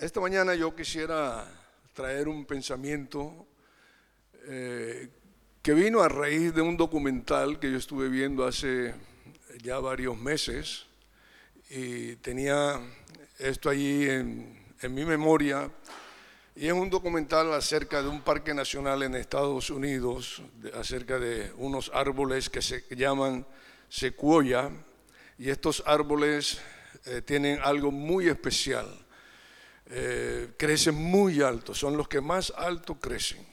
Esta mañana yo quisiera traer un pensamiento eh, que vino a raíz de un documental que yo estuve viendo hace ya varios meses y tenía esto allí en, mi memoria y es un documental acerca de un parque nacional en Estados Unidos, acerca de unos árboles que se llaman secuoya y estos árboles eh, tienen algo muy especial eh, crecen muy alto, son los que más alto crecen.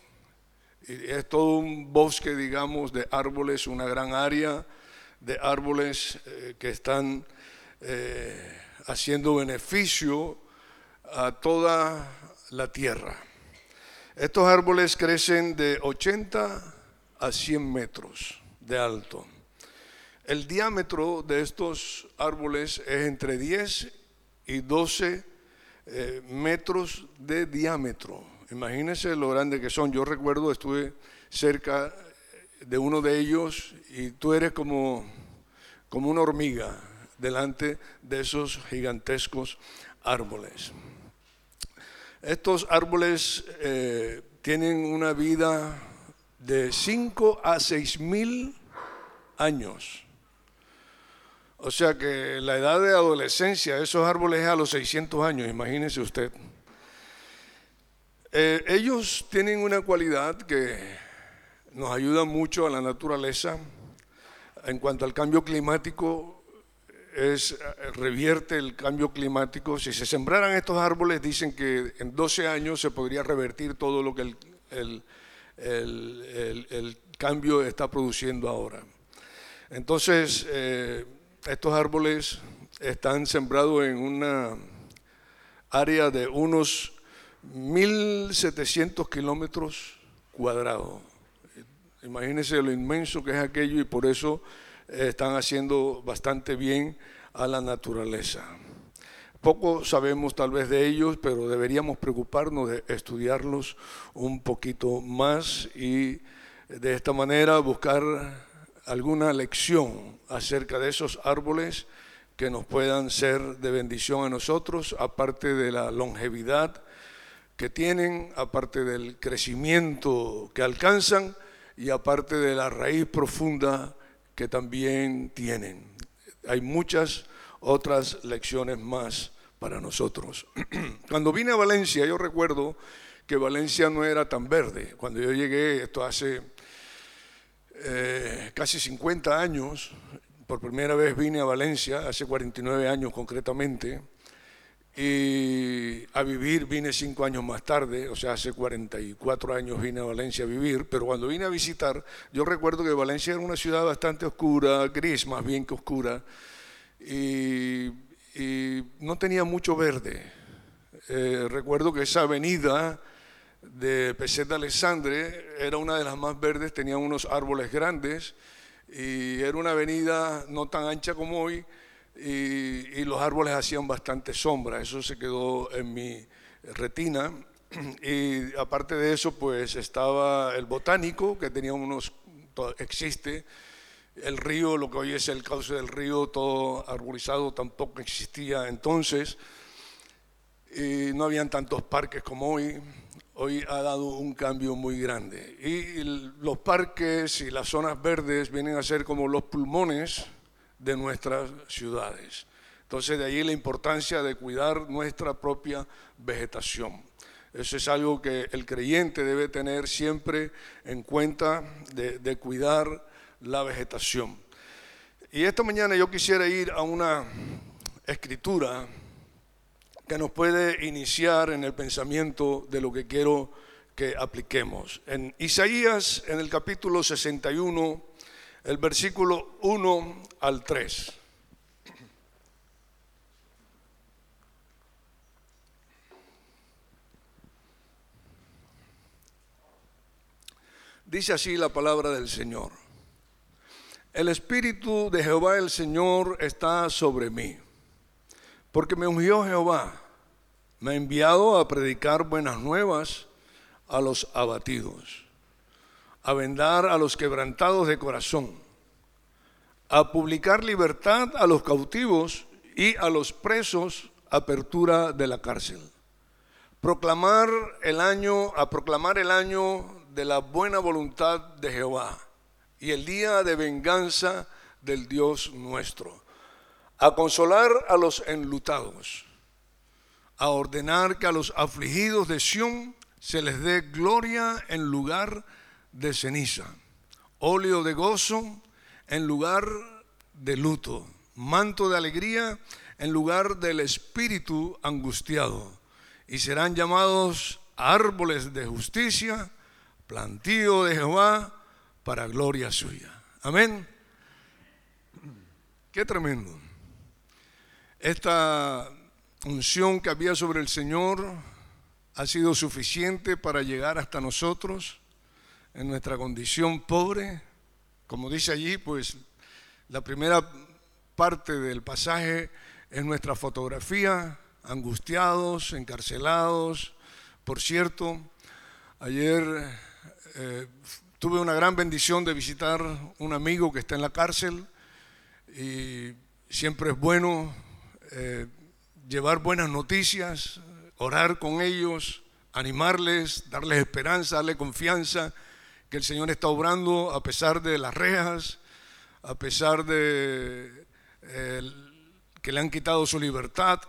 Y es todo un bosque, digamos, de árboles, una gran área de árboles eh, que están eh, haciendo beneficio a toda la tierra. Estos árboles crecen de 80 a 100 metros de alto. El diámetro de estos árboles es entre 10 y 12 eh, metros de diámetro. Imagínense lo grande que son. Yo recuerdo, estuve cerca de uno de ellos y tú eres como, como una hormiga delante de esos gigantescos árboles. Estos árboles eh, tienen una vida de 5 a 6 mil años. O sea que la edad de adolescencia de esos árboles es a los 600 años, imagínese usted. Eh, ellos tienen una cualidad que nos ayuda mucho a la naturaleza. En cuanto al cambio climático, es, revierte el cambio climático. Si se sembraran estos árboles, dicen que en 12 años se podría revertir todo lo que el, el, cambio está produciendo ahora. Entonces, eh, estos árboles están sembrados en una área de unos 1.700 kilómetros cuadrados. Imagínense lo inmenso que es aquello y por eso están haciendo bastante bien a la naturaleza. Poco sabemos tal vez de ellos, pero deberíamos preocuparnos de estudiarlos un poquito más y de esta manera buscar alguna lección acerca de esos árboles que nos puedan ser de bendición a nosotros, aparte de la longevidad que tienen, aparte del crecimiento que alcanzan y aparte de la raíz profunda que también tienen. Hay muchas otras lecciones más para nosotros. Cuando vine a Valencia, yo recuerdo que Valencia no era tan verde. Cuando yo llegué, esto hace eh, casi 50 años, por primera vez vine a Valencia, hace 49 años concretamente, y a vivir vine cinco años más tarde, o sea, hace 44 años vine a Valencia a vivir, pero cuando vine a visitar, yo recuerdo que Valencia era una ciudad bastante oscura, gris más bien que oscura, y, no tenía mucho verde. Eh, recuerdo que esa avenida de Peset de Alexandre era una de las más verdes, tenía unos árboles grandes y era una avenida no tan ancha como hoy y, los árboles hacían bastante sombra, eso se quedó en mi retina. Y aparte de eso pues estaba el botánico que tenía unos, existe, el río, lo que hoy es el cauce del río, todo arbolizado tampoco existía entonces. Y no habían tantos parques como hoy hoy ha dado un cambio muy grande. Y los parques y las zonas verdes vienen a ser como los pulmones de nuestras ciudades. Entonces de ahí la importancia de cuidar nuestra propia vegetación. Eso es algo que el creyente debe tener siempre en cuenta de, de cuidar la vegetación. Y esta mañana yo quisiera ir a una escritura que nos puede iniciar en el pensamiento de lo que quiero que apliquemos. En Isaías, en el capítulo 61, el versículo 1 al 3. Dice así la palabra del Señor. El Espíritu de Jehová el Señor está sobre mí porque me ungió Jehová, me ha enviado a predicar buenas nuevas a los abatidos, a vendar a los quebrantados de corazón, a publicar libertad a los cautivos y a los presos apertura de la cárcel, proclamar el año, a proclamar el año de la buena voluntad de Jehová y el día de venganza del Dios nuestro, a consolar a los enlutados, a ordenar que a los afligidos de Sión se les dé gloria en lugar de ceniza, óleo de gozo en lugar de luto, manto de alegría en lugar del espíritu angustiado, y serán llamados árboles de justicia, plantío de Jehová para gloria suya. Amén. Qué tremendo. Esta unción que había sobre el Señor ha sido suficiente para llegar hasta nosotros en nuestra condición pobre. Como dice allí, pues la primera parte del pasaje es nuestra fotografía, angustiados, encarcelados. Por cierto, ayer eh, tuve una gran bendición de visitar un amigo que está en la cárcel y siempre es bueno eh, llevar buenas noticias, orar con ellos, animarles, darles esperanza, darles confianza que el Señor está obrando a pesar de las rejas, a pesar de que le han quitado su libertad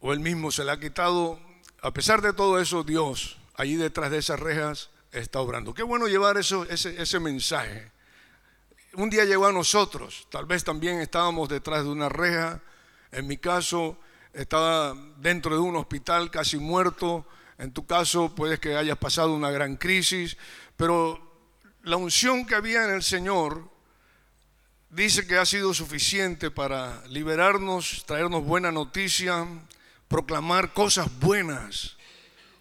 o él mismo se la ha quitado. A pesar de todo eso, Dios, allí detrás de esas rejas, está obrando. Qué bueno llevar ese, ese mensaje. Un día llegó a nosotros, tal vez también estábamos detrás de una reja. En mi caso, estaba dentro de un hospital casi muerto. En tu caso, puedes que hayas pasado una gran crisis. Pero la unción que había en el Señor dice que ha sido suficiente para liberarnos, traernos buena noticia, proclamar cosas buenas,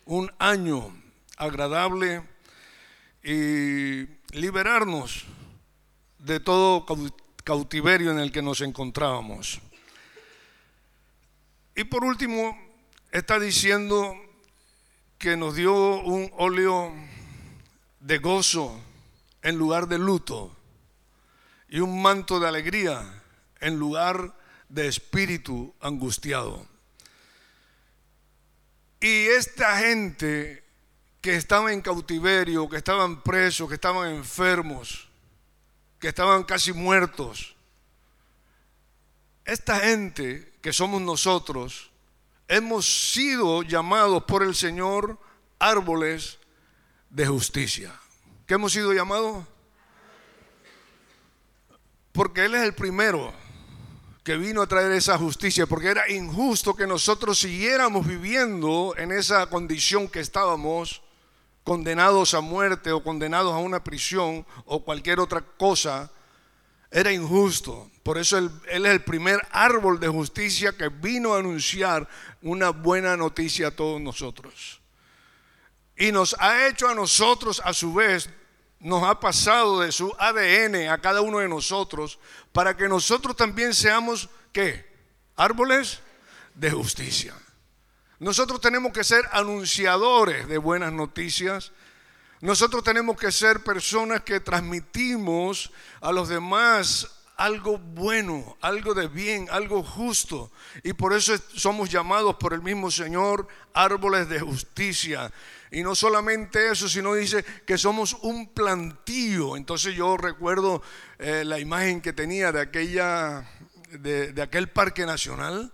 un año agradable y liberarnos de todo cautiverio en el que nos encontrábamos. Y por último, está diciendo que nos dio un óleo de gozo en lugar de luto y un manto de alegría en lugar de espíritu angustiado. Y esta gente que estaba en cautiverio, que estaban presos, que estaban enfermos, que estaban casi muertos, esta gente que somos nosotros, hemos sido llamados por el Señor árboles de justicia. ¿Qué hemos sido llamados? Porque Él es el primero que vino a traer esa justicia, porque era injusto que nosotros siguiéramos viviendo en esa condición que estábamos, condenados a muerte o condenados a una prisión o cualquier otra cosa. Era injusto. Por eso él, es el primer árbol de justicia que vino a anunciar una buena noticia a todos nosotros. Y nos ha hecho a nosotros, a su vez, nos ha pasado de su ADN a cada uno de nosotros para que nosotros también seamos, ¿qué? Árboles de justicia. Nosotros tenemos que ser anunciadores de buenas noticias. Nosotros tenemos que ser personas que transmitimos a los demás algo bueno, algo de bien, algo justo. Y por eso somos llamados por el mismo Señor árboles de justicia. Y no solamente eso, sino dice que somos un plantío. Entonces yo recuerdo eh, la imagen que tenía de, aquella, de, de aquel parque nacional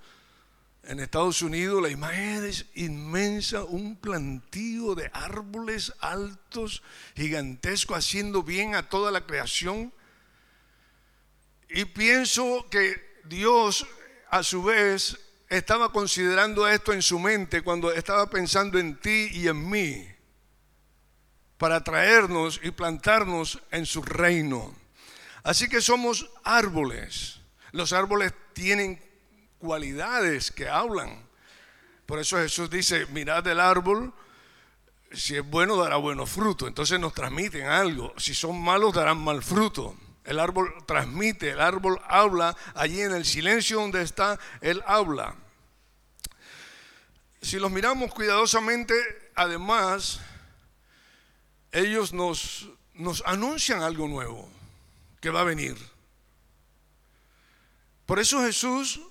en Estados Unidos. La imagen es inmensa, un plantío de árboles altos, gigantesco, haciendo bien a toda la creación. Y pienso que Dios a su vez estaba considerando esto en su mente cuando estaba pensando en ti y en mí para traernos y plantarnos en su reino. Así que somos árboles. Los árboles tienen cualidades que hablan. Por eso Jesús dice, mirad el árbol, si es bueno dará buenos frutos. Entonces nos transmiten algo. Si son malos darán mal fruto. El árbol transmite, el árbol habla, allí en el silencio donde está, él habla. Si los miramos cuidadosamente, además, ellos nos, nos anuncian algo nuevo que va a venir. Por eso Jesús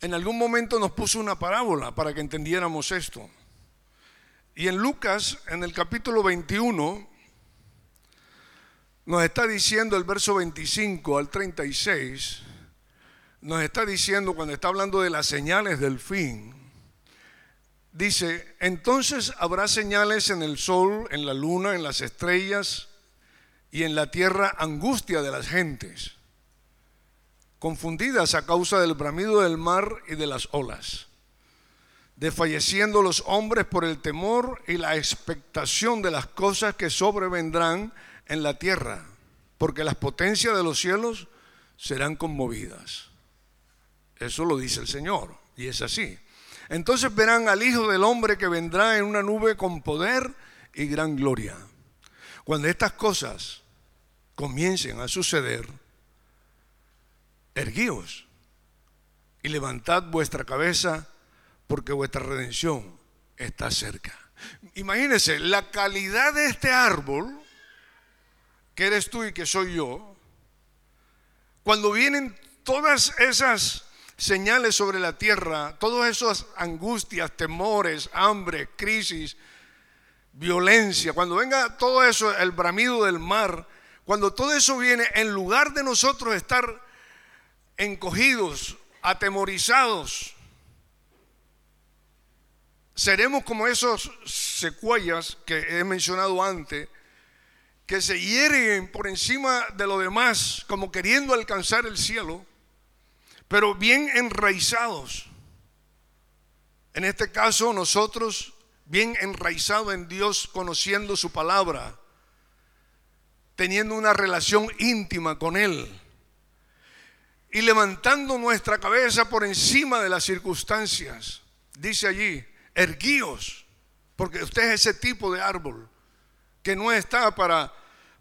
en algún momento nos puso una parábola para que entendiéramos esto. Y en Lucas, en el capítulo 21, nos está diciendo el verso 25 al 36, nos está diciendo cuando está hablando de las señales del fin, dice, entonces habrá señales en el sol, en la luna, en las estrellas y en la tierra angustia de las gentes confundidas a causa del bramido del mar y de las olas, desfalleciendo los hombres por el temor y la expectación de las cosas que sobrevendrán en la tierra, porque las potencias de los cielos serán conmovidas. Eso lo dice el Señor, y es así. Entonces verán al Hijo del Hombre que vendrá en una nube con poder y gran gloria. Cuando estas cosas comiencen a suceder, erguíos y levantad vuestra cabeza porque vuestra redención está cerca. Imagínense, la calidad de este árbol, que eres tú y que soy yo, cuando vienen todas esas señales sobre la tierra, todas esas angustias, temores, hambre, crisis, violencia, cuando venga todo eso, el bramido del mar, cuando todo eso viene, en lugar de nosotros estar encogidos, atemorizados. Seremos como esos secuellas que he mencionado antes, que se hieren por encima de lo demás, como queriendo alcanzar el cielo, pero bien enraizados. En este caso, nosotros, bien enraizados en Dios, conociendo su palabra, teniendo una relación íntima con Él y levantando nuestra cabeza por encima de las circunstancias. Dice allí, erguíos, porque usted es ese tipo de árbol que no está para,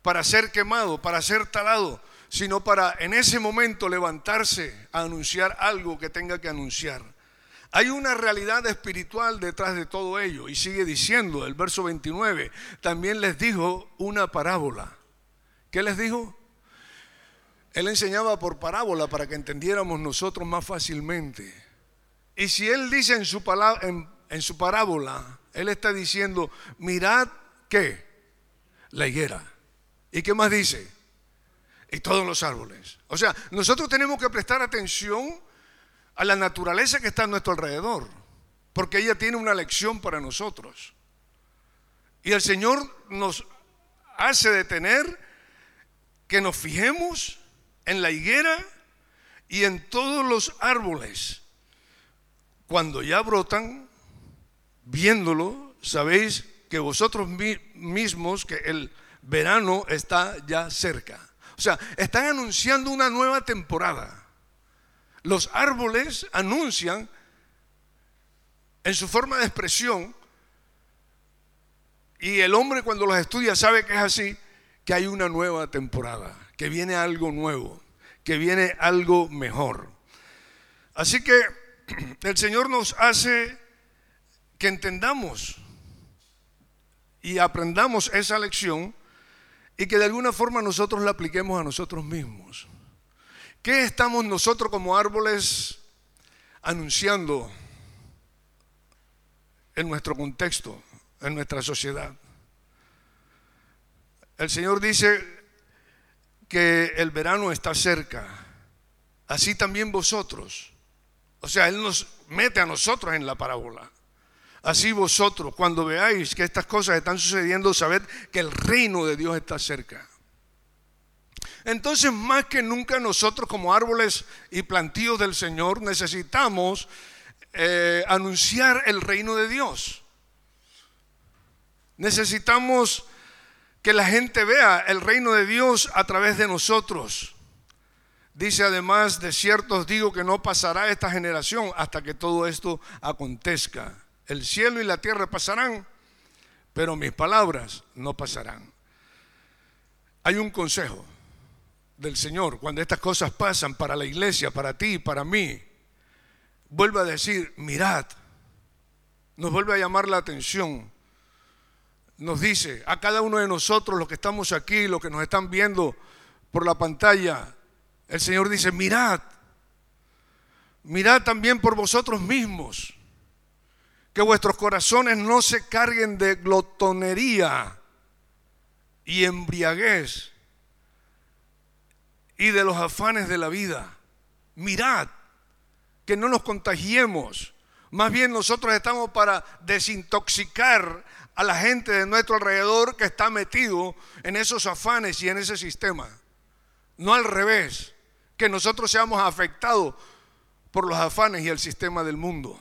para ser quemado, para ser talado, sino para en ese momento levantarse a anunciar algo que tenga que anunciar. Hay una realidad espiritual detrás de todo ello y sigue diciendo el verso 29, también les dijo una parábola. ¿Qué les dijo? Él enseñaba por parábola para que entendiéramos nosotros más fácilmente. Y si él dice en su, en, su parábola, él está diciendo, mirad qué, la higuera. ¿Y qué más dice? Y todos los árboles. O sea, nosotros tenemos que prestar atención a la naturaleza que está a nuestro alrededor, porque ella tiene una lección para nosotros. Y el Señor nos hace detener que nos fijemos en la higuera y en todos los árboles. Cuando ya brotan, viéndolo, sabéis que vosotros mismos, que el verano está ya cerca. O sea, están anunciando una nueva temporada. Los árboles anuncian en su forma de expresión, y el hombre cuando los estudia sabe que es así, que hay una nueva temporada que viene algo nuevo, que viene algo mejor. Así que el Señor nos hace que entendamos y aprendamos esa lección y que de alguna forma nosotros la apliquemos a nosotros mismos. ¿Qué estamos nosotros como árboles anunciando en nuestro contexto, en nuestra sociedad? El Señor dice, que el verano está cerca, así también vosotros. O sea, Él nos mete a nosotros en la parábola. Así vosotros, cuando veáis que estas cosas están sucediendo, sabed que el reino de Dios está cerca. Entonces, más que nunca nosotros como árboles y plantíos del Señor necesitamos eh, anunciar el reino de Dios. Necesitamos que la gente vea el reino de Dios a través de nosotros. Dice además, de ciertos digo que no pasará esta generación hasta que todo esto acontezca. El cielo y la tierra pasarán, pero mis palabras no pasarán. Hay un consejo del Señor cuando estas cosas pasan para la iglesia, para ti, para mí. Vuelve a decir, mirad, nos vuelve a llamar la atención nos dice a cada uno de nosotros, los que estamos aquí, los que nos están viendo por la pantalla, el Señor dice, mirad, mirad también por vosotros mismos, que vuestros corazones no se carguen de glotonería y embriaguez y de los afanes de la vida. Mirad, que no nos contagiemos. Más bien nosotros estamos para desintoxicar a la gente de nuestro alrededor que está metido en esos afanes y en ese sistema. No al revés, que nosotros seamos afectados por los afanes y el sistema del mundo.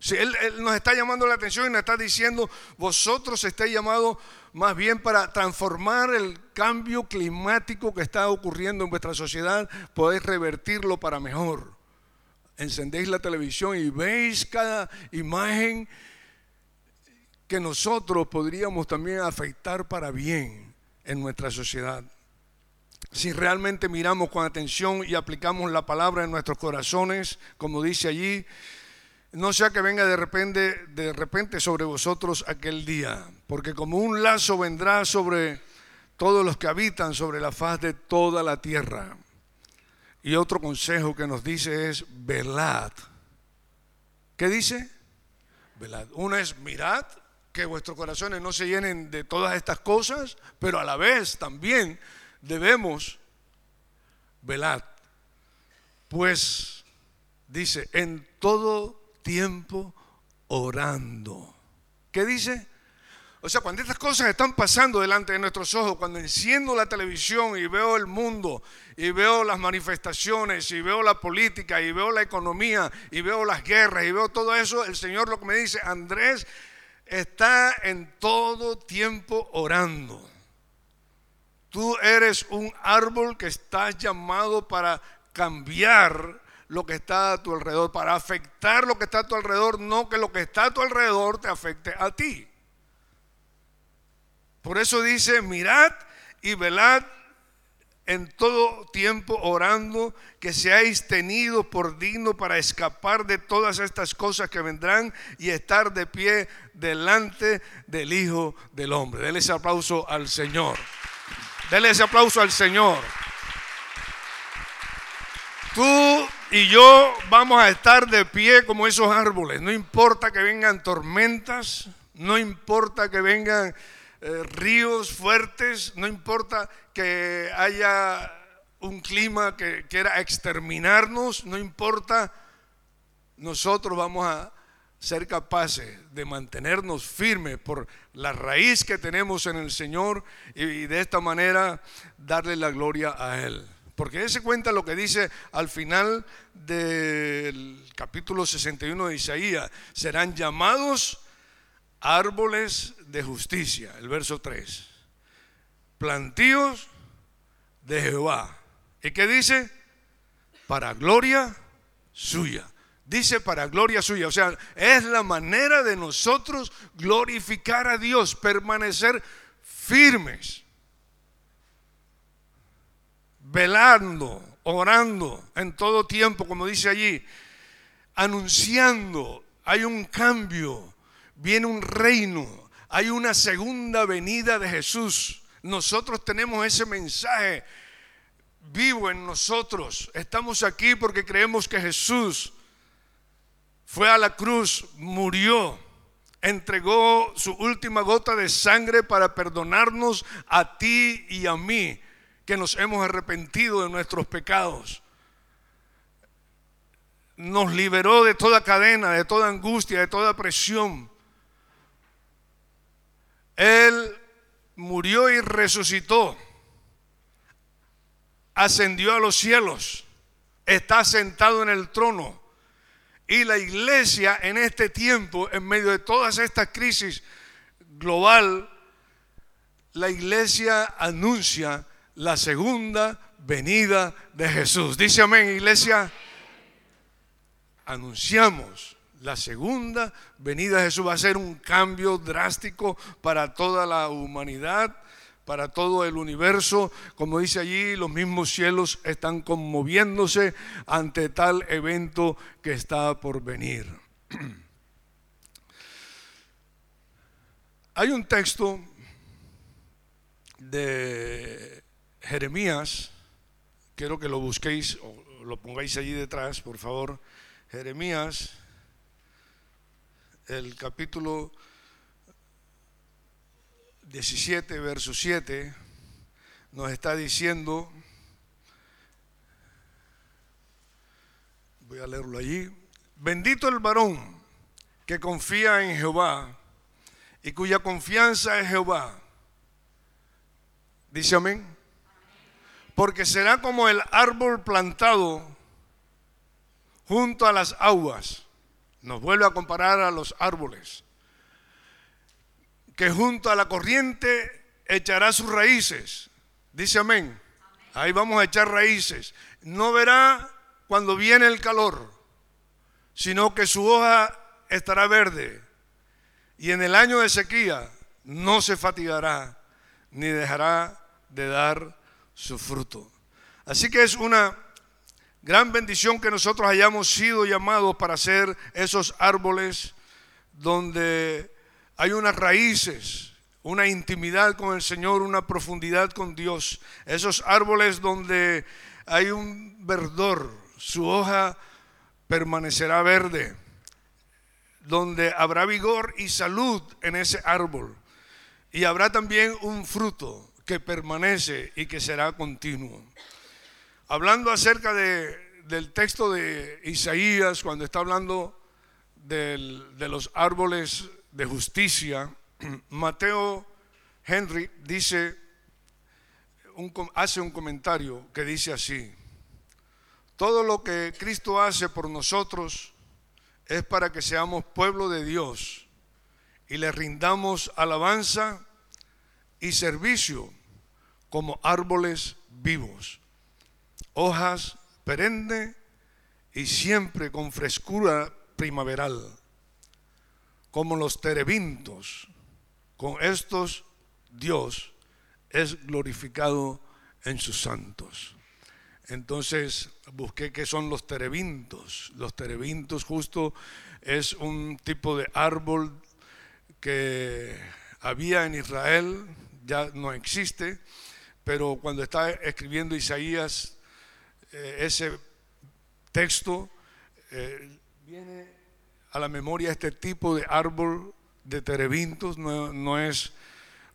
Si él, nos está llamando la atención y nos está diciendo, vosotros estáis llamados más bien para transformar el cambio climático que está ocurriendo en vuestra sociedad, podéis revertirlo para mejor. Encendéis la televisión y veis cada imagen que nosotros podríamos también afectar para bien en nuestra sociedad. Si realmente miramos con atención y aplicamos la palabra en nuestros corazones, como dice allí, no sea que venga de repente, de repente sobre vosotros aquel día, porque como un lazo vendrá sobre todos los que habitan sobre la faz de toda la tierra. Y otro consejo que nos dice es velad. ¿Qué dice? Velad. Uno es mirad que vuestros corazones no se llenen de todas estas cosas, pero a la vez también debemos velar. Pues dice, en todo tiempo orando. ¿Qué dice? O sea, cuando estas cosas están pasando delante de nuestros ojos, cuando enciendo la televisión y veo el mundo, y veo las manifestaciones, y veo la política, y veo la economía, y veo las guerras, y veo todo eso, el Señor lo que me dice, Andrés está en todo tiempo orando. Tú eres un árbol que estás llamado para cambiar lo que está a tu alrededor, para afectar lo que está a tu alrededor, no que lo que está a tu alrededor te afecte a ti. Por eso dice, mirad y velad en todo tiempo orando que seáis tenidos por digno para escapar de todas estas cosas que vendrán y estar de pie delante del Hijo del Hombre. Dele ese aplauso al Señor. Dele ese aplauso al Señor. Tú y yo vamos a estar de pie como esos árboles. No importa que vengan tormentas, no importa que vengan eh, ríos fuertes, no importa que haya un clima que quiera exterminarnos, no importa, nosotros vamos a ser capaces de mantenernos firmes por la raíz que tenemos en el Señor y de esta manera darle la gloria a Él. Porque ese cuenta lo que dice al final del capítulo 61 de Isaías, serán llamados árboles de justicia, el verso 3, plantíos de Jehová. ¿Y qué dice? Para gloria suya. Dice para gloria suya. O sea, es la manera de nosotros glorificar a Dios, permanecer firmes, velando, orando en todo tiempo, como dice allí, anunciando, hay un cambio, viene un reino, hay una segunda venida de Jesús. Nosotros tenemos ese mensaje vivo en nosotros. Estamos aquí porque creemos que Jesús fue a la cruz, murió, entregó su última gota de sangre para perdonarnos a ti y a mí, que nos hemos arrepentido de nuestros pecados. Nos liberó de toda cadena, de toda angustia, de toda presión. Él murió y resucitó. Ascendió a los cielos. Está sentado en el trono y la iglesia en este tiempo, en medio de todas estas crisis global, la iglesia anuncia la segunda venida de Jesús. Dice amén, iglesia. Anunciamos la segunda venida de Jesús. Va a ser un cambio drástico para toda la humanidad para todo el universo. Como dice allí, los mismos cielos están conmoviéndose ante tal evento que está por venir. Hay un texto de Jeremías, quiero que lo busquéis lo pongáis allí detrás, por favor. Jeremías, el capítulo 17, verso 7, nos está diciendo, voy a leerlo allí, bendito el varón que confía en Jehová y cuya confianza es Jehová. Dice amén. Porque será como el árbol plantado junto a las aguas. Nos vuelve a comparar a los árboles que junto a la corriente echará sus raíces. Dice amén. Ahí vamos a echar raíces. No verá cuando viene el calor, sino que su hoja estará verde. Y en el año de sequía no se fatigará ni dejará de dar su fruto. Así que es una gran bendición que nosotros hayamos sido llamados para ser esos árboles donde hay unas raíces, una intimidad con el Señor, una profundidad con Dios. Esos árboles donde hay un verdor, su hoja permanecerá verde, donde habrá vigor y salud en ese árbol. Y habrá también un fruto que permanece y que será continuo. Hablando acerca del texto de Isaías, cuando está hablando de los árboles de justicia, Mateo Henry dice, hace un comentario que dice así, todo lo que Cristo hace por nosotros es para que seamos pueblo de Dios y le rindamos alabanza y servicio como árboles vivos, hojas perenne y siempre con frescura primaveral como los terebintos. Con estos Dios es glorificado en sus santos. Entonces busqué qué son los terebintos. Los terebintos justo es un tipo de árbol que había en Israel, ya no existe, pero cuando está escribiendo Isaías eh, ese texto, eh, viene a la memoria este tipo de árbol de terebintos, no, es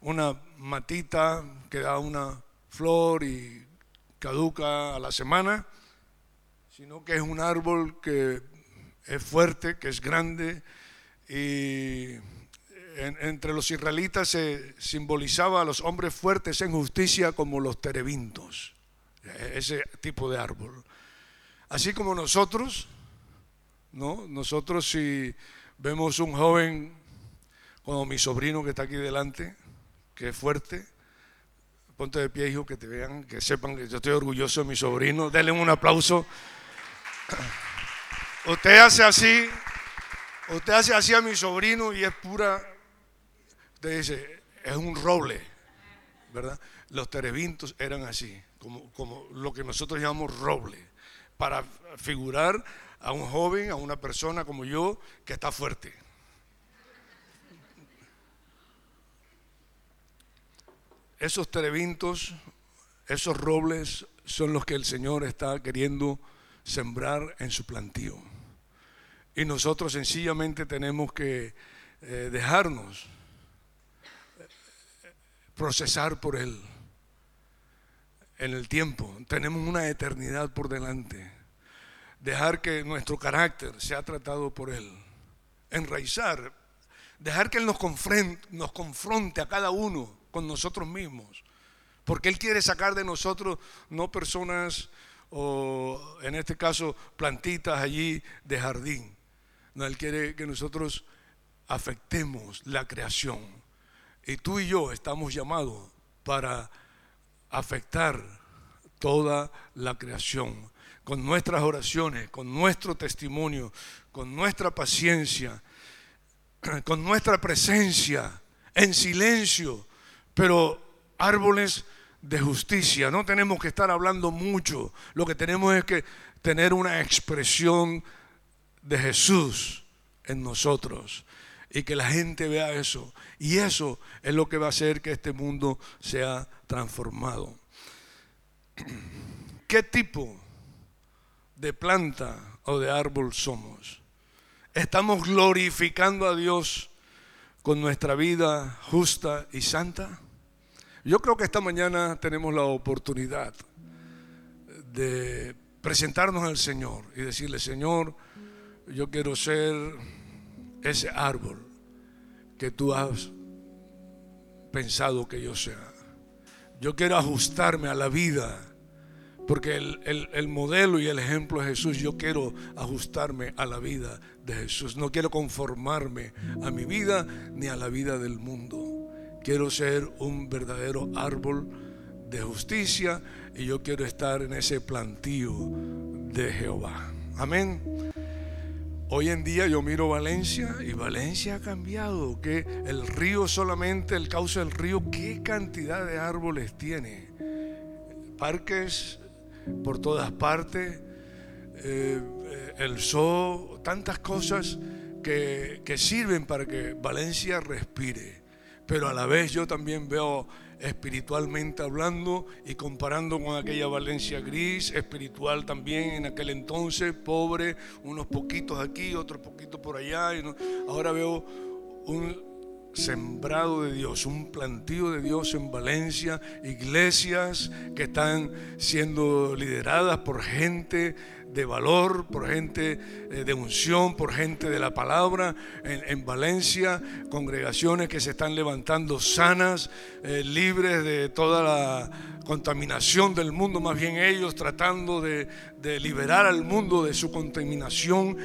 una matita que da una flor y caduca a la semana, sino que es un árbol que es fuerte, que es grande y entre los israelitas se simbolizaba a los hombres fuertes en justicia como los terebintos, ese tipo de árbol. Así como nosotros, ¿no? Nosotros si vemos un joven como mi sobrino que está aquí delante, que es fuerte, ponte de pie, hijo, que te vean, que sepan que yo estoy orgulloso de mi sobrino, denle un aplauso. Usted hace así, usted hace así a mi sobrino y es pura, usted dice, es un roble, ¿verdad? Los terebintos eran así, como, como lo que nosotros llamamos roble, para figurar a un joven, a una persona como yo, que está fuerte. Esos terebintos, esos robles son los que el Señor está queriendo sembrar en su plantío. Y nosotros sencillamente tenemos que eh, dejarnos procesar por Él en el tiempo. Tenemos una eternidad por delante. Dejar que nuestro carácter sea tratado por Él, enraizar, dejar que Él nos confronte, a cada uno con nosotros mismos, porque Él quiere sacar de nosotros no personas o en este caso plantitas allí de jardín, no, Él quiere que nosotros afectemos la creación. Y tú y yo estamos llamados para afectar toda la creación. Con nuestras oraciones, con nuestro testimonio, con nuestra paciencia, con nuestra presencia, en silencio, pero árboles de justicia. No tenemos que estar hablando mucho, lo que tenemos es que tener una expresión de Jesús en nosotros y que la gente vea eso. Y eso es lo que va a hacer que este mundo sea transformado. ¿Qué tipo de planta o de árbol somos. ¿Estamos glorificando a Dios con nuestra vida justa y santa? Yo creo que esta mañana tenemos la oportunidad de presentarnos al Señor y decirle, Señor, yo quiero ser ese árbol que tú has pensado que yo sea. Yo quiero ajustarme a la vida, porque el, modelo y el ejemplo de Jesús, yo quiero ajustarme a la vida de Jesús. No quiero conformarme a mi vida ni a la vida del mundo. Quiero ser un verdadero árbol de justicia y yo quiero estar en ese plantío de Jehová. Amén. Hoy en día yo miro Valencia y Valencia ha cambiado, que el río solamente, el cauce del río, qué cantidad de árboles tiene. Parques por todas partes, eh, el sol, tantas cosas que, que sirven para que Valencia respire. Pero a la vez yo también veo espiritualmente hablando y comparando con aquella Valencia gris, espiritual también en aquel entonces, pobre, unos poquitos aquí, otros poquitos por allá. Y ahora veo un sembrado de Dios, un plantío de Dios en Valencia, iglesias que están siendo lideradas por gente de valor, por gente eh, de unción, por gente de la palabra en, Valencia, congregaciones que se están levantando sanas, eh, libres de toda la contaminación del mundo, más bien ellos tratando de, de liberar al mundo de su contaminación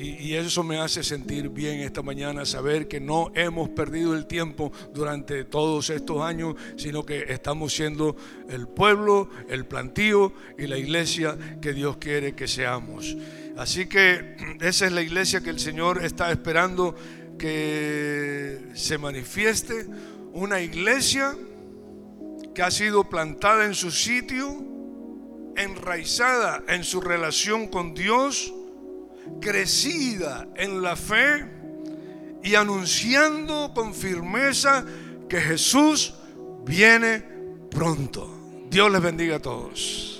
y, eso me hace sentir bien esta mañana, saber que no hemos perdido el tiempo durante todos estos años, sino que estamos siendo el pueblo, el plantío y la iglesia que Dios quiere que seamos. Así que esa es la iglesia que el Señor está esperando que se manifieste, una iglesia que ha sido plantada en su sitio, enraizada en su relación con Dios, crecida en la fe y anunciando con firmeza que Jesús viene pronto. Dios les bendiga a todos.